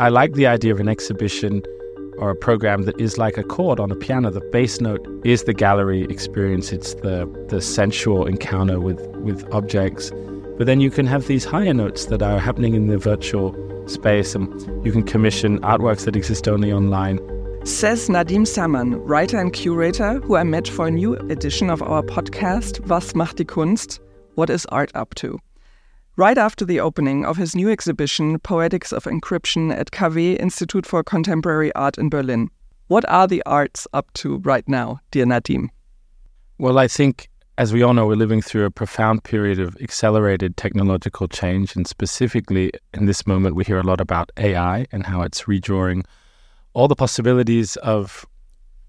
I like the idea of an exhibition or a program that is like a chord on a piano. The bass note is the gallery experience. It's the the sensual encounter with with objects. But then you can have these higher notes that are happening in the virtual space, and you can commission artworks that exist only online. Says Nadim Samman, writer and curator, who I met for a new edition of our podcast, Was macht die Kunst? What is art up to? Right after the opening of his new exhibition, Poetics of Encryption at KW Institute for Contemporary Art in Berlin. What are the arts up to right now, dear Nadim? Well, I think, as we all know, we're living through a profound period of accelerated technological change. And specifically, in this moment, we hear a lot about AI and how it's redrawing all the possibilities of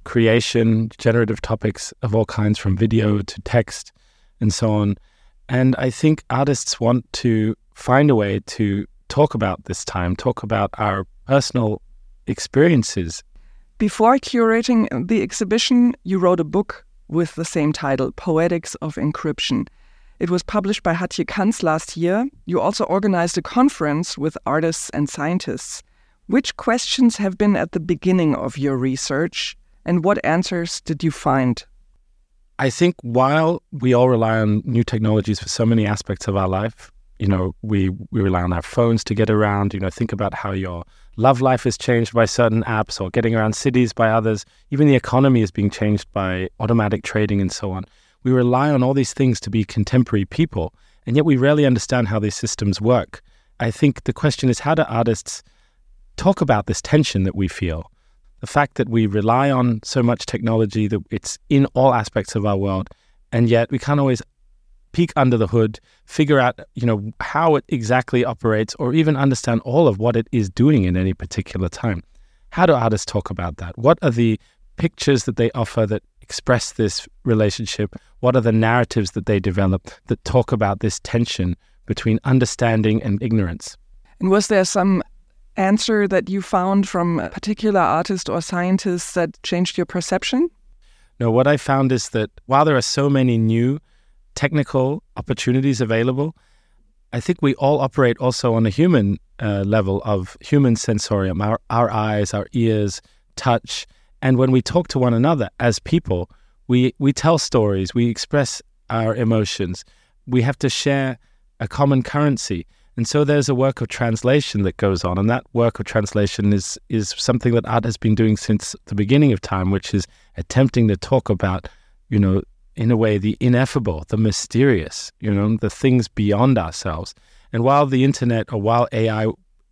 creation, generative topics of all kinds, from video to text and so on. And I think artists want to find a way to talk about this time, talk about our personal experiences. Before curating the exhibition, you wrote a book with the same title, Poetics of Encryption. It was published by Hatje Cantz last year. You also organized a conference with artists and scientists. Which questions have been at the beginning of your research, and what answers did you find? I think while we all rely on new technologies for so many aspects of our life, you know, we, we rely on our phones to get around, you know, think about how your love life is changed by certain apps or getting around cities by others. Even the economy is being changed by automatic trading and so on. We rely on all these things to be contemporary people, and yet we rarely understand how these systems work. I think the question is how do artists talk about this tension that we feel. The fact that we rely on so much technology that it's in all aspects of our world, and yet we can't always peek under the hood, figure out, you know, how it exactly operates, or even understand all of what it is doing in any particular time. How do artists talk about that? What are the pictures that they offer that express this relationship? What are the narratives that they develop that talk about this tension between understanding and ignorance? And was there some answer that you found from a particular artist or scientist that changed your perception? No, what I found is that while there are so many new technical opportunities available, I think we all operate also on a human uh, level of human sensorium, our, our eyes, our ears, touch. And when we talk to one another as people, we, we tell stories, we express our emotions, we have to share a common currency. And so there's a work of translation that goes on, and that work of translation is is something that art has been doing since the beginning of time, which is attempting to talk about, you know, in a way, the ineffable, the mysterious, you know, the things beyond ourselves. And while the internet or while AI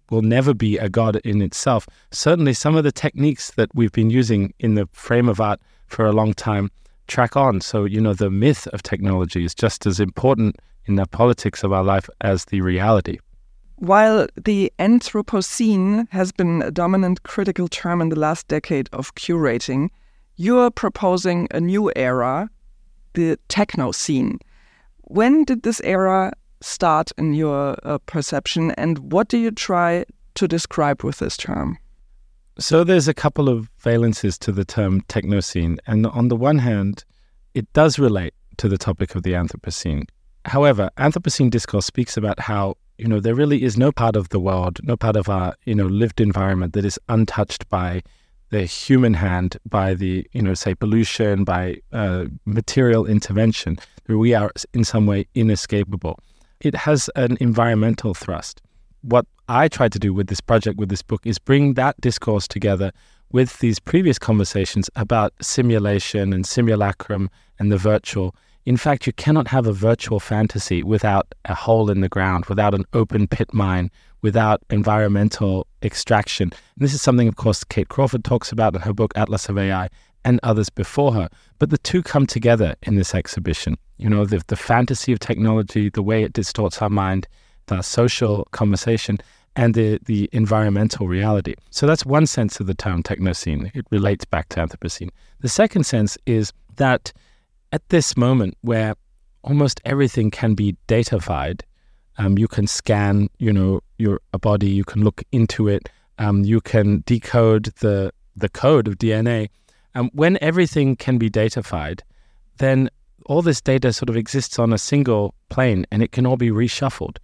will never be a god in itself, certainly some of the techniques that we've been using in the frame of art for a long time track on. So, you know, the myth of technology is just as important in the politics of our life as the reality. While the Anthropocene has been a dominant critical term in the last decade of curating, you're proposing a new era, the Technocene. When did this era start in your uh, perception, and what do you try to describe with this term? So there's a couple of valences to the term Technocene, and on the one hand, it does relate to the topic of the Anthropocene. However, Anthropocene discourse speaks about how you know there really is no part of the world, no part of our you know lived environment that is untouched by the human hand, by the you know say pollution, by uh, material intervention. We are in some way inescapable. It has an environmental thrust. What I try to do with this project, with this book, is bring that discourse together with these previous conversations about simulation and simulacrum and the virtual in fact, you cannot have a virtual fantasy without a hole in the ground, without an open pit mine, without environmental extraction. And this is something, of course, Kate Crawford talks about in her book Atlas of AI and others before her. But the two come together in this exhibition. You know, the, the fantasy of technology, the way it distorts our mind, the social conversation, and the, the environmental reality. So that's one sense of the term technocene. It relates back to Anthropocene. The second sense is that at this moment where almost everything can be datafied, um, you can scan, you know, your a body, you can look into it, um, you can decode the the code of DNA. Um, when everything can be datafied, then all this data sort of exists on a single plane, and it can all be reshuffled.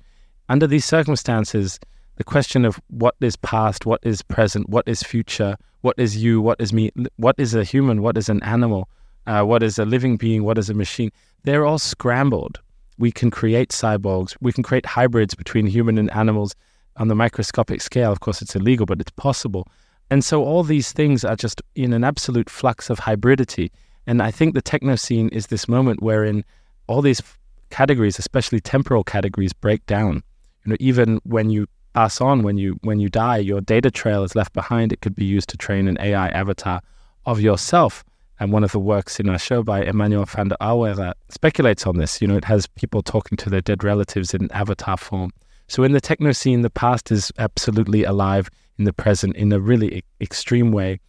Under these circumstances, the question of what is past, what is present, what is future, what is you, what is me, what is a human, what is an animal, uh, what is a living being, what is a machine, they're all scrambled. We can create cyborgs, we can create hybrids between human and animals on the microscopic scale. Of course, it's illegal, but it's possible. And so all these things are just in an absolute flux of hybridity. And I think the Technocene is this moment wherein all these categories, especially temporal categories, break down. You know, even when you pass on, when you when you die, your data trail is left behind. It could be used to train an AI avatar of yourself. And one of the works in our show by Emmanuel van der Auwera speculates on this. You know, it has people talking to their dead relatives in avatar form. So in the Technocene, the past is absolutely alive in the present in a really e- extreme way.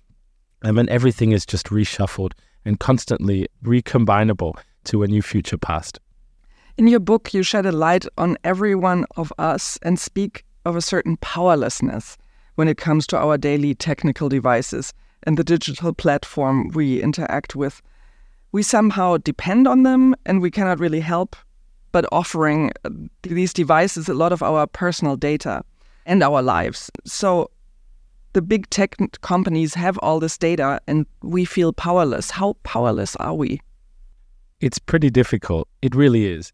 And then everything is just reshuffled and constantly recombinable to a new future past. In your book, you shed a light on every one of us and speak of a certain powerlessness when it comes to our daily technical devices and the digital platform we interact with. We somehow depend on them and we cannot really help but offering uh, these devices a lot of our personal data and our lives. So the big tech companies have all this data and we feel powerless. How powerless are we? It's pretty difficult. It really is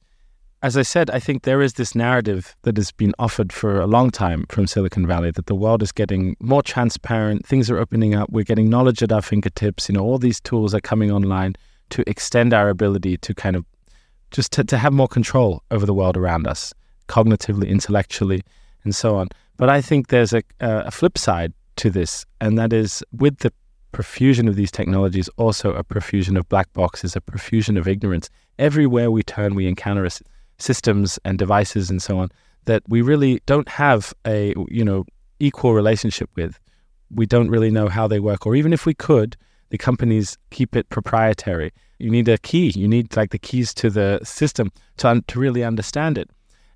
as I said, I think there is this narrative that has been offered for a long time from Silicon Valley that the world is getting more transparent, things are opening up, we're getting knowledge at our fingertips. You know, all these tools are coming online to extend our ability to kind of just to, to have more control over the world around us, cognitively, intellectually, and so on. But I think there's a, a flip side to this, and that is with the profusion of these technologies, also a profusion of black boxes, a profusion of ignorance. Everywhere we turn, we encounter a systems and devices and so on that we really don't have a you know equal relationship with. We don't really know how they work, or even if we could, the companies keep it proprietary. You need a key. You need like the keys to the system to un- to really understand it.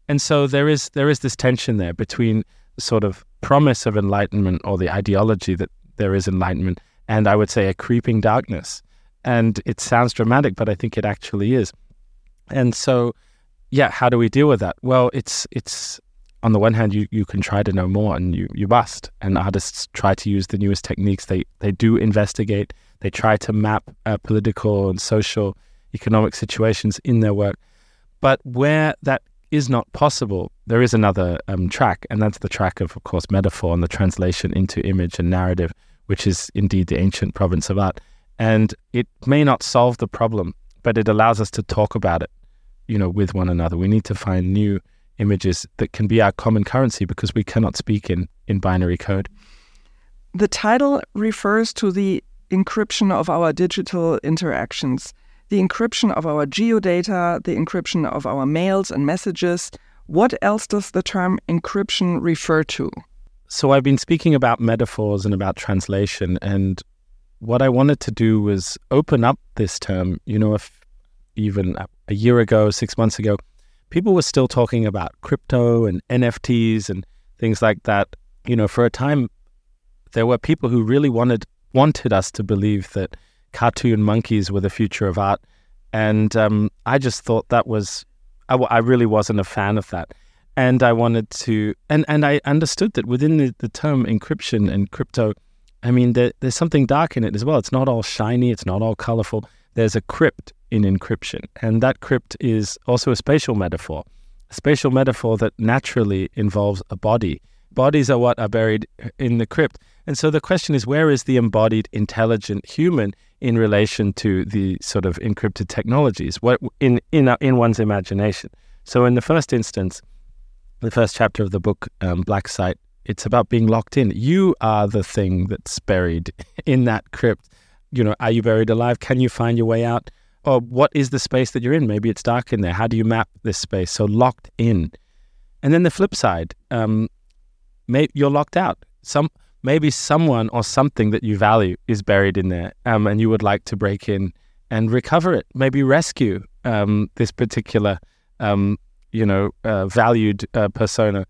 And so there is there is this tension there between sort of promise of enlightenment or the ideology that there is enlightenment, and I would say a creeping darkness. And it sounds dramatic, but I think it actually is. And so yeah, how do we deal with that? Well, it's it's on the one hand, you, you can try to know more and you, you must. And artists try to use the newest techniques. They they do investigate. They try to map uh, political and social, economic situations in their work. But where that is not possible, there is another um, track, and that's the track of, of course, metaphor and the translation into image and narrative, which is indeed the ancient province of art. And it may not solve the problem, but it allows us to talk about it you know, with one another. We need to find new images that can be our common currency because we cannot speak in, in binary code. The title refers to the encryption of our digital interactions, the encryption of our geodata, the encryption of our mails and messages. What else does the term encryption refer to? So, I've been speaking about metaphors and about translation, and what I wanted to do was open up this term. You know, if even a year ago, six months ago, people were still talking about crypto and NFTs and things like that. You know, for a time, there were people who really wanted wanted us to believe that cartoon monkeys were the future of art, and um, I just thought that was I, really wasn't a fan of that. And I wanted to, and, and I understood that within the, the term encryption and crypto, I mean, there, there's something dark in it as well. It's not all shiny, it's not all colorful. There's a crypt in encryption. And that crypt is also a spatial metaphor, a spatial metaphor that naturally involves a body. Bodies are what are buried in the crypt. And so the question is where is the embodied intelligent human in relation to the sort of encrypted technologies what in in in one's imagination so in the first instance the first chapter of the book um, black site it's about being locked in you are the thing that's buried in that crypt you know are you buried alive can you find your way out or what is the space that you're in? Maybe it's dark in there. How do you map this space? So locked in. And then the flip side, um, may, you're locked out. Some maybe someone or something that you value is buried in there, um, and you would like to break in and recover it. Maybe rescue um, this particular, um, you know, uh, valued uh, persona.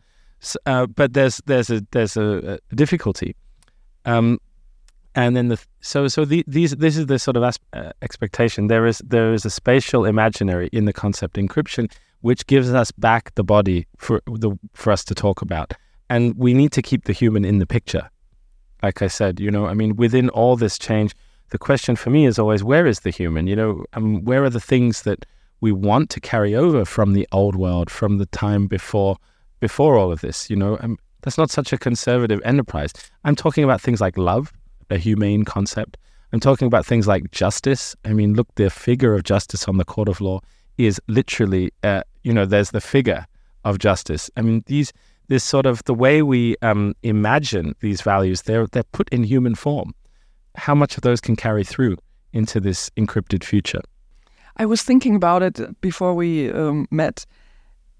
Uh, but there's there's a there's a, a difficulty. Um, and then the so so the, these this is the sort of uh, expectation there is there is a spatial imaginary in the concept encryption which gives us back the body for the for us to talk about And we need to keep the human in the picture. Like I said, you know, I mean, within all this change, the question for me is always where is the human? You know, um, where are the things that we want to carry over from the old world, from the time before before all of this? You know, um, that's not such a conservative enterprise. I'm talking about things like love, a humane concept. I'm talking about things like justice. I mean, look, the figure of justice on the court of law is literally, uh, you know, there's the figure of justice. I mean, these, this sort of the way we um, imagine these values, they're they're put in human form. How much of those can carry through into this encrypted future? I was thinking about it before we um, met.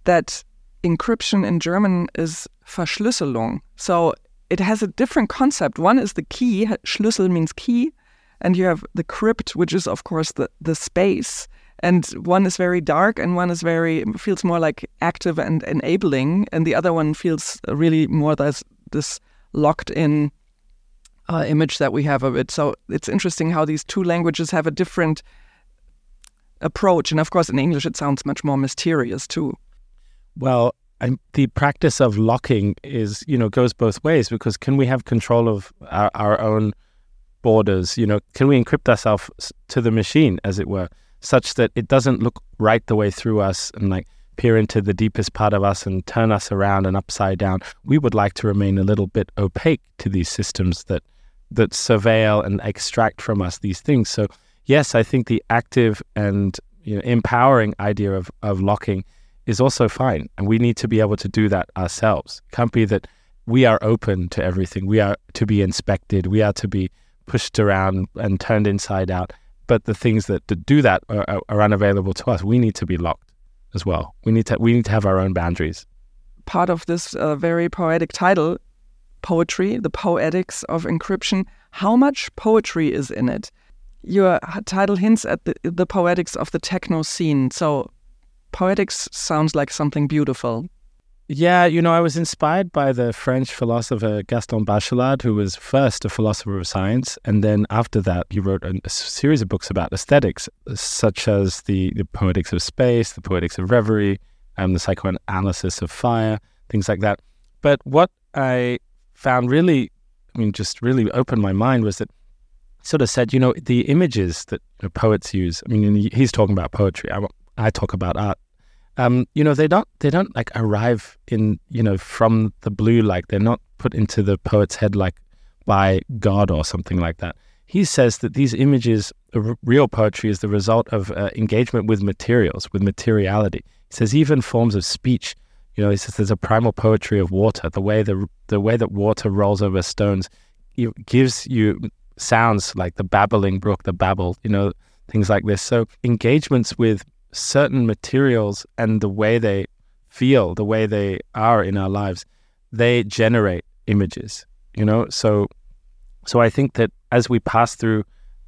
That encryption in German is Verschlüsselung. So it has a different concept. One is the key. Schlüssel means key and you have the crypt, which is of course the the space. And one is very dark, and one is very feels more like active and enabling, and the other one feels really more this this locked in uh, image that we have of it. So it's interesting how these two languages have a different approach, and of course in English it sounds much more mysterious too. Well, I'm, the practice of locking is, you know, goes both ways because can we have control of our, our own borders? You know, can we encrypt ourselves to the machine, as it were, such that it doesn't look right the way through us and like peer into the deepest part of us and turn us around and upside down? We would like to remain a little bit opaque to these systems that that surveil and extract from us these things. So yes, I think the active and you know, empowering idea of, of locking is also fine. And we need to be able to do that ourselves. It can't be that we are open to everything. We are to be inspected. We are to be pushed around and turned inside out. But the things that, do that are, are unavailable to us. We need to be locked as well. We need to we need to have our own boundaries. Part of this uh, very poetic title, poetry, the poetics of encryption. How much poetry is in it? Your title hints at the, the poetics of the Technocene. So, poetics sounds like something beautiful. Yeah, you know, I was inspired by the French philosopher Gaston Bachelard, who was first a philosopher of science, and then after that, he wrote a, a series of books about aesthetics, such as the, the Poetics of Space, the Poetics of Reverie, and the Psychoanalysis of Fire, things like that. But what I found really, I mean, just really opened my mind was that sort of said, you know, the images that you know, poets use. I mean, he's talking about poetry. I, I talk about art um, you know, they don't they don't like arrive in you know from the blue like they're not put into the poet's head like by God or something like that. He says that these images, real poetry, is the result of uh, engagement with materials, with materiality. He says even forms of speech. You know, he says there's a primal poetry of water. The way the the way that water rolls over stones gives you sounds like the babbling brook, the babble. You know, things like this. So engagements with certain materials and the way they feel, the way they are in our lives, they generate images, you know? So so I think that as we pass through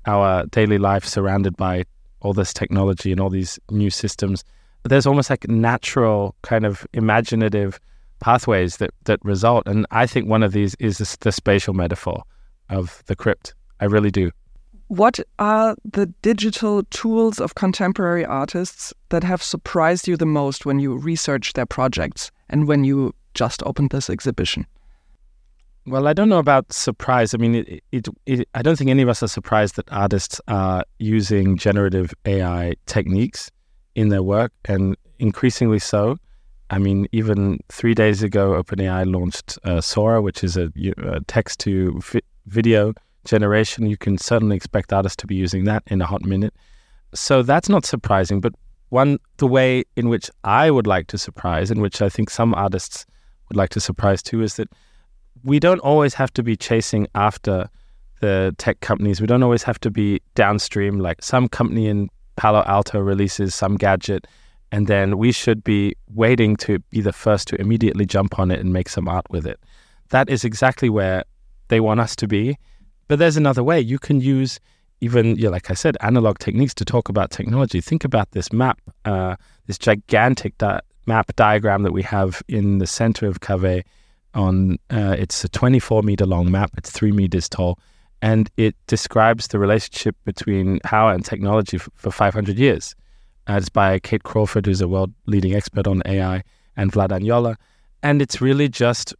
our daily life surrounded by all this technology and all these new systems, there's almost like natural kind of imaginative pathways that that result. And I think one of these is the spatial metaphor of the crypt. I really do. What are the digital tools of contemporary artists that have surprised you the most when you research their projects and when you just opened this exhibition? Well, I don't know about surprise. I mean, it, it, it, I don't think any of us are surprised that artists are using generative AI techniques in their work, and increasingly so. I mean, even three days ago, OpenAI launched uh, Sora, which is a, a text to vi- video generation, you can certainly expect artists to be using that in a hot minute. So that's not surprising. But one, the way in which I would like to surprise, in which I think some artists would like to surprise too, is that we don't always have to be chasing after the tech companies. We don't always have to be downstream, like some company in Palo Alto releases some gadget, and then we should be waiting to be the first to immediately jump on it and make some art with it. That is exactly where they want us to be. But there's another way. You can use even, yeah, like I said, analog techniques to talk about technology. Think about this map, uh, this gigantic di- map diagram that we have in the center of KW. On uh, it's a 24 meter long map. It's three meters tall, and it describes the relationship between power and technology f- for 500 years. Uh, it's by Kate Crawford, who's a world leading expert on AI, and Vladan Joler. And it's really just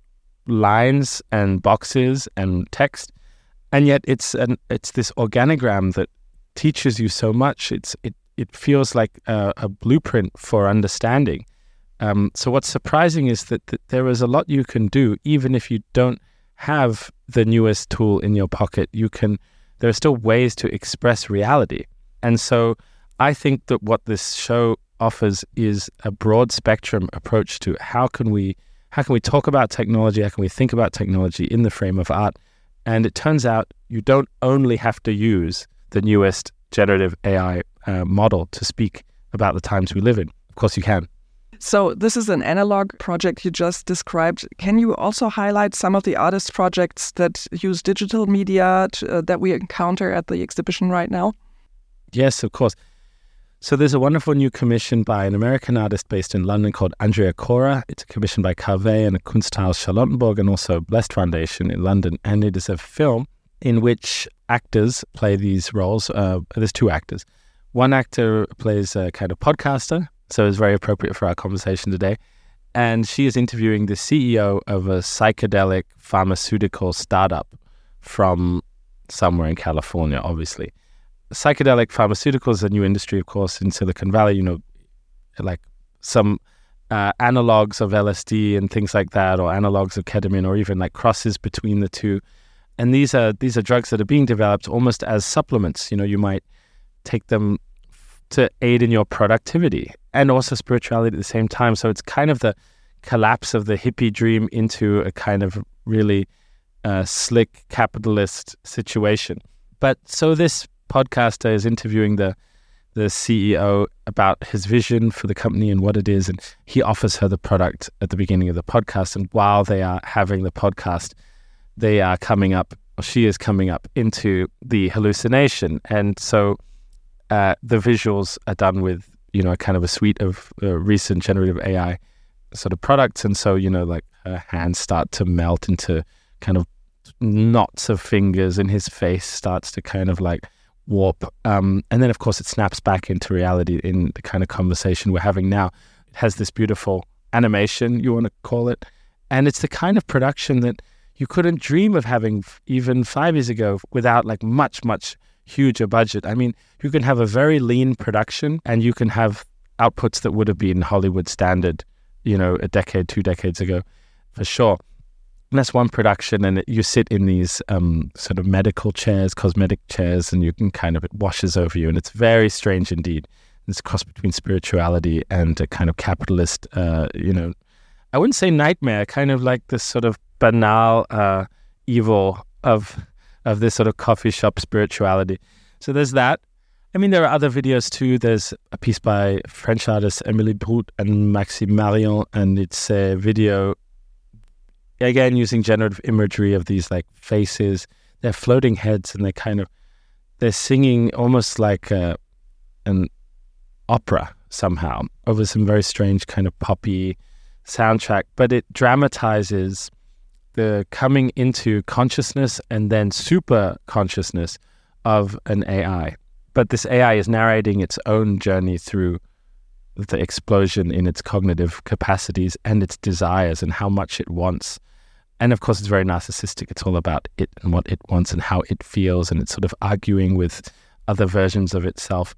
lines and boxes and text, and yet it's an it's this organogram that teaches you so much. It's it it feels like a, a blueprint for understanding. Um, so what's surprising is that, that there is a lot you can do even if you don't have the newest tool in your pocket. You can there are still ways to express reality, and so I think that what this show offers is a broad spectrum approach to how can we how can we talk about technology, how can we think about technology in the frame of art. And it turns out you don't only have to use the newest generative AI uh, model to speak about the times we live in. Of course, you can. So, this is an analog project you just described. Can you also highlight some of the artist projects that use digital media to, uh, that we encounter at the exhibition right now? Yes, of course. So there's a wonderful new commission by an American artist based in London called Andrea Khôra. It's a commission by KW and Kunsthaus Charlottenburg and also Blest Foundation in London. And it is a film in which actors play these roles. Uh, there's two actors. One actor plays a kind of podcaster, so it's very appropriate for our conversation today. And she is interviewing the CEO of a psychedelic pharmaceutical startup from somewhere in California, obviously psychedelic pharmaceuticals a new industry, of course, in Silicon Valley. You know, like some uh, analogs of LSD and things like that, or analogs of ketamine, or even like crosses between the two. And these are these are drugs that are being developed almost as supplements. You know, you might take them to aid in your productivity and also spirituality at the same time. So it's kind of the collapse of the hippie dream into a kind of really uh, slick capitalist situation. But so this podcaster is interviewing the the CEO about his vision for the company and what it is, and he offers her the product at the beginning of the podcast. And while they are having the podcast, they are coming up, or she is coming up into the hallucination, and so uh, the visuals are done with you know kind of a suite of uh, recent generative AI sort of products, and so you know like her hands start to melt into kind of knots of fingers, and his face starts to kind of like warp. Um, and then, of course, it snaps back into reality in the kind of conversation we're having now. It has this beautiful animation, you want to call it. And it's the kind of production that you couldn't dream of having even five years ago without like much, much huger budget. I mean, you can have a very lean production and you can have outputs that would have been Hollywood standard, you know, a decade, two decades ago, for sure. And that's one production, and you sit in these um, sort of medical chairs, cosmetic chairs, and you can kind of it washes over you, and it's very strange indeed. It's cross between spirituality and a kind of capitalist, uh, you know, I wouldn't say nightmare, kind of like this sort of banal uh, evil of of this sort of coffee shop spirituality. So there's that. I mean, there are other videos too. There's a piece by French artists Emilie Brout and Maxime Marion, and it's a video again using generative imagery of these like faces. They're floating heads and they're kind of they're singing almost like a, an opera somehow over some very strange kind of poppy soundtrack. But it dramatizes the coming into consciousness and then super consciousness of an AI but this AI is narrating its own journey through the explosion in its cognitive capacities and its desires and how much it wants and of course, it's very narcissistic. It's all about it and what it wants and how it feels, and it's sort of arguing with other versions of itself.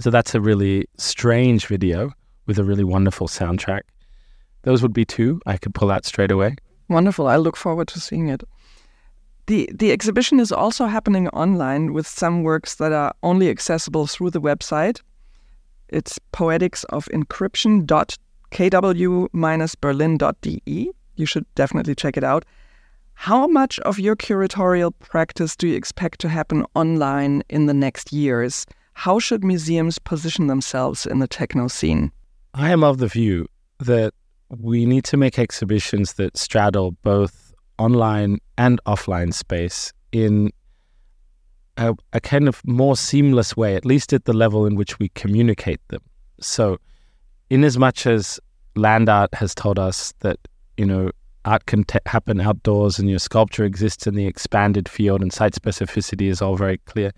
So that's a really strange video with a really wonderful soundtrack. Those would be two I could pull out straight away. Wonderful. I look forward to seeing it. The, the exhibition is also happening online with some works that are only accessible through the website. It's poetics of encryption.kw-berlin.de you should definitely check it out. How much of your curatorial practice do you expect to happen online in the next years? How should museums position themselves in the Technocene? I am of the view that we need to make exhibitions that straddle both online and offline space in a, a, kind of more seamless way, at least at the level in which we communicate them. So, in as much as land art has told us that you know, art can t- happen outdoors and your sculpture exists in the expanded field and site specificity is all very clear.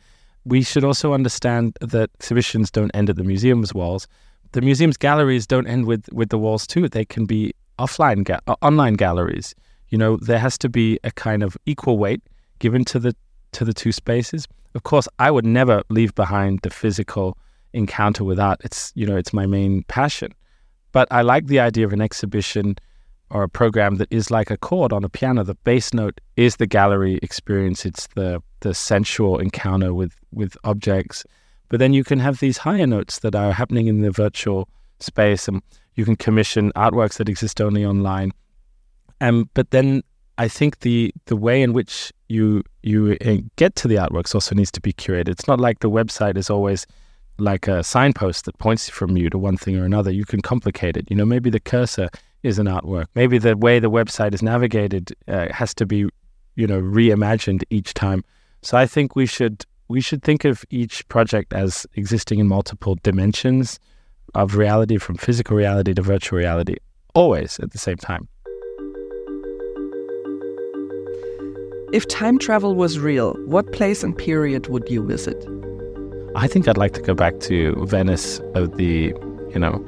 We should also understand that exhibitions don't end at the museum's walls. The museum's galleries don't end with, with the walls too. They can be offline, ga- uh, online galleries. You know, there has to be a kind of equal weight given to the to the two spaces. Of course, I would never leave behind the physical encounter with art. It's you know, it's my main passion. But I like the idea of an exhibition or a program that is like a chord on a piano. The bass note is the gallery experience. It's the the sensual encounter with with objects. But then you can have these higher notes that are happening in the virtual space, and you can commission artworks that exist only online. Um, but then I think the the way in which you you uh, get to the artworks also needs to be curated. It's not like the website is always like a signpost that points from you to one thing or another. You can complicate it. You know, maybe the cursor is an artwork. Maybe the way the website is navigated uh, has to be, you know, reimagined each time. So I think we should we should think of each project as existing in multiple dimensions of reality, from physical reality to virtual reality, always at the same time. If time travel was real, what place and period would you visit? I think I'd like to go back to Venice of the, you know,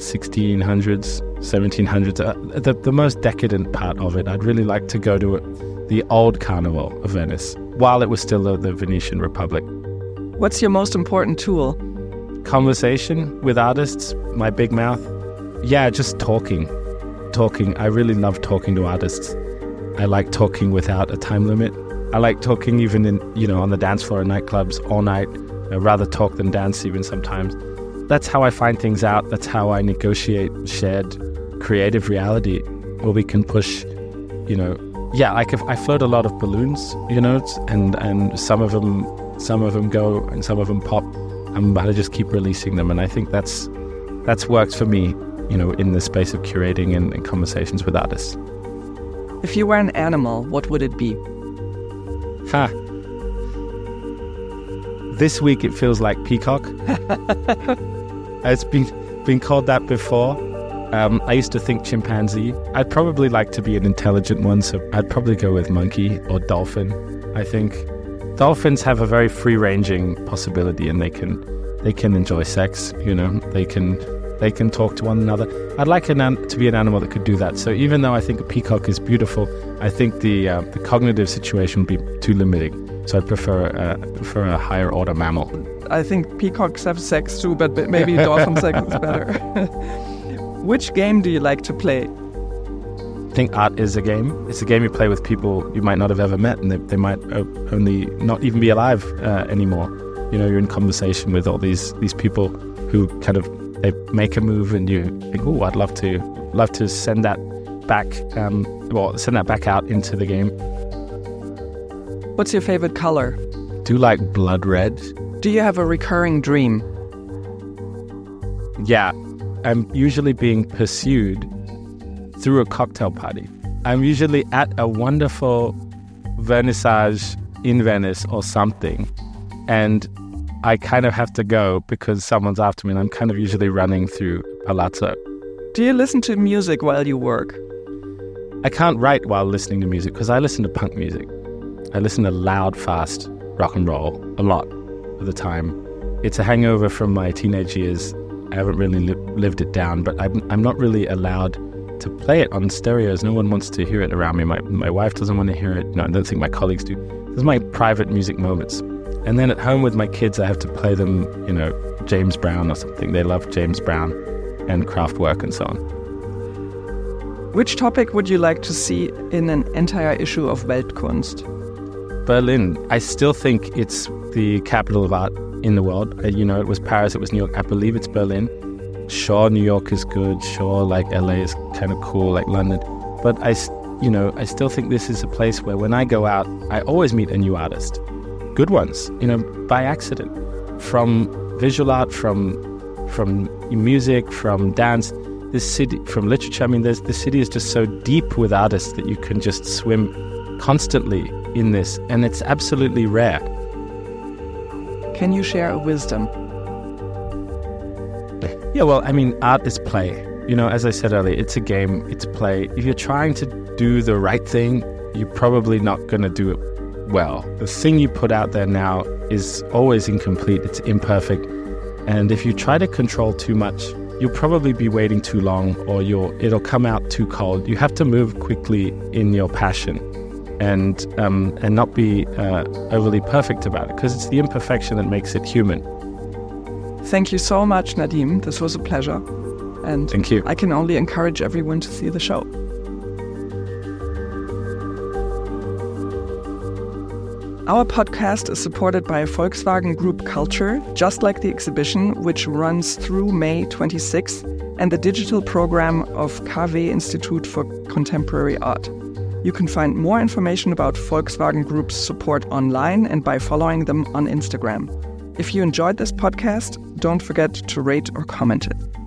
1600s, 1700s, uh, the, the most decadent part of it. I'd really like to go to it, the old Carnival of Venice while it was still the, the Venetian Republic. What's your most important tool? Conversation with artists, my big mouth. Yeah, just talking. Talking. I really love talking to artists. I like talking without a time limit. I like talking even in, you know, on the dance floor in nightclubs all night. I rather talk than dance even sometimes that's how I find things out. That's how I negotiate shared creative reality where we can push, you know, yeah, like if I float a lot of balloons, you know, and and some of them some of them go and some of them pop. Um, I'm about to just keep releasing them, and I think that's that's worked for me, you know, in the space of curating and, and conversations with artists. If you were an animal, what would it be? Ha. This week it feels like peacock. It's been been called that before. Um, I used to think chimpanzee. I'd probably like to be an intelligent one, so I'd probably go with monkey or dolphin. I think dolphins have a very free-ranging possibility, and they can they can enjoy sex. You know, they can they can talk to one another. I'd like an, to be an animal that could do that. So even though I think a peacock is beautiful, I think the uh, the cognitive situation would be too limiting. So I'd prefer uh, prefer a higher order mammal. I think peacocks have sex too, but maybe dolphin sex is better. Which game do you like to play? I think art is a game. It's a game you play with people you might not have ever met, and they, they might only not even be alive uh, anymore. You know, you're in conversation with all these these people who kind of they make a move, and you think, "Oh, I'd love to love to send that back, um, well, send that back out into the game." What's your favorite color? Do you like blood red? Do you have a recurring dream? Yeah, I'm usually being pursued through a cocktail party. I'm usually at a wonderful vernissage in Venice or something, and I kind of have to go because someone's after me, and I'm kind of usually running through Palazzo. Do you listen to music while you work? I can't write while listening to music because I listen to punk music. I listen to loud, fast rock and roll a lot of the time. It's a hangover from my teenage years. I haven't really li- lived it down, but I'm, I'm not really allowed to play it on stereos. No one wants to hear it around me. My, my wife doesn't want to hear it. No, I don't think my colleagues do. Those are my private music moments. And then at home with my kids, I have to play them, you know, James Brown or something. They love James Brown and Kraftwerk and so on. Which topic would you like to see in an entire issue of Weltkunst? Berlin. I still think it's the capital of art in the world. Uh, you know, it was Paris, it was New York. I believe it's Berlin. Sure, New York is good. Sure, like LA is kind of cool, like London. But I, you know, I still think this is a place where when I go out, I always meet a new artist. Good ones, you know, by accident. From visual art, from from music, from dance, this city, from literature. I mean, there's, the city is just so deep with artists that you can just swim constantly in this, and it's absolutely rare. Can you share a wisdom? Yeah, well, I mean, art is play. You know, as I said earlier, it's a game, it's play. If you're trying to do the right thing, you're probably not going to do it well. The thing you put out there now is always incomplete, it's imperfect. And if you try to control too much, you'll probably be waiting too long or you'll it'll come out too cold. You have to move quickly in your passion and um, and not be uh, overly perfect about it because it's the imperfection that makes it human. Thank you so much, Nadim. This was a pleasure. And Thank you. I can only encourage everyone to see the show. Our podcast is supported by Volkswagen Group Culture, just like the exhibition, which runs through May 26, and the digital program of KW Institute for Contemporary Art. You can find more information about Volkswagen Group's support online and by following them on Instagram. If you enjoyed this podcast, don't forget to rate or comment it.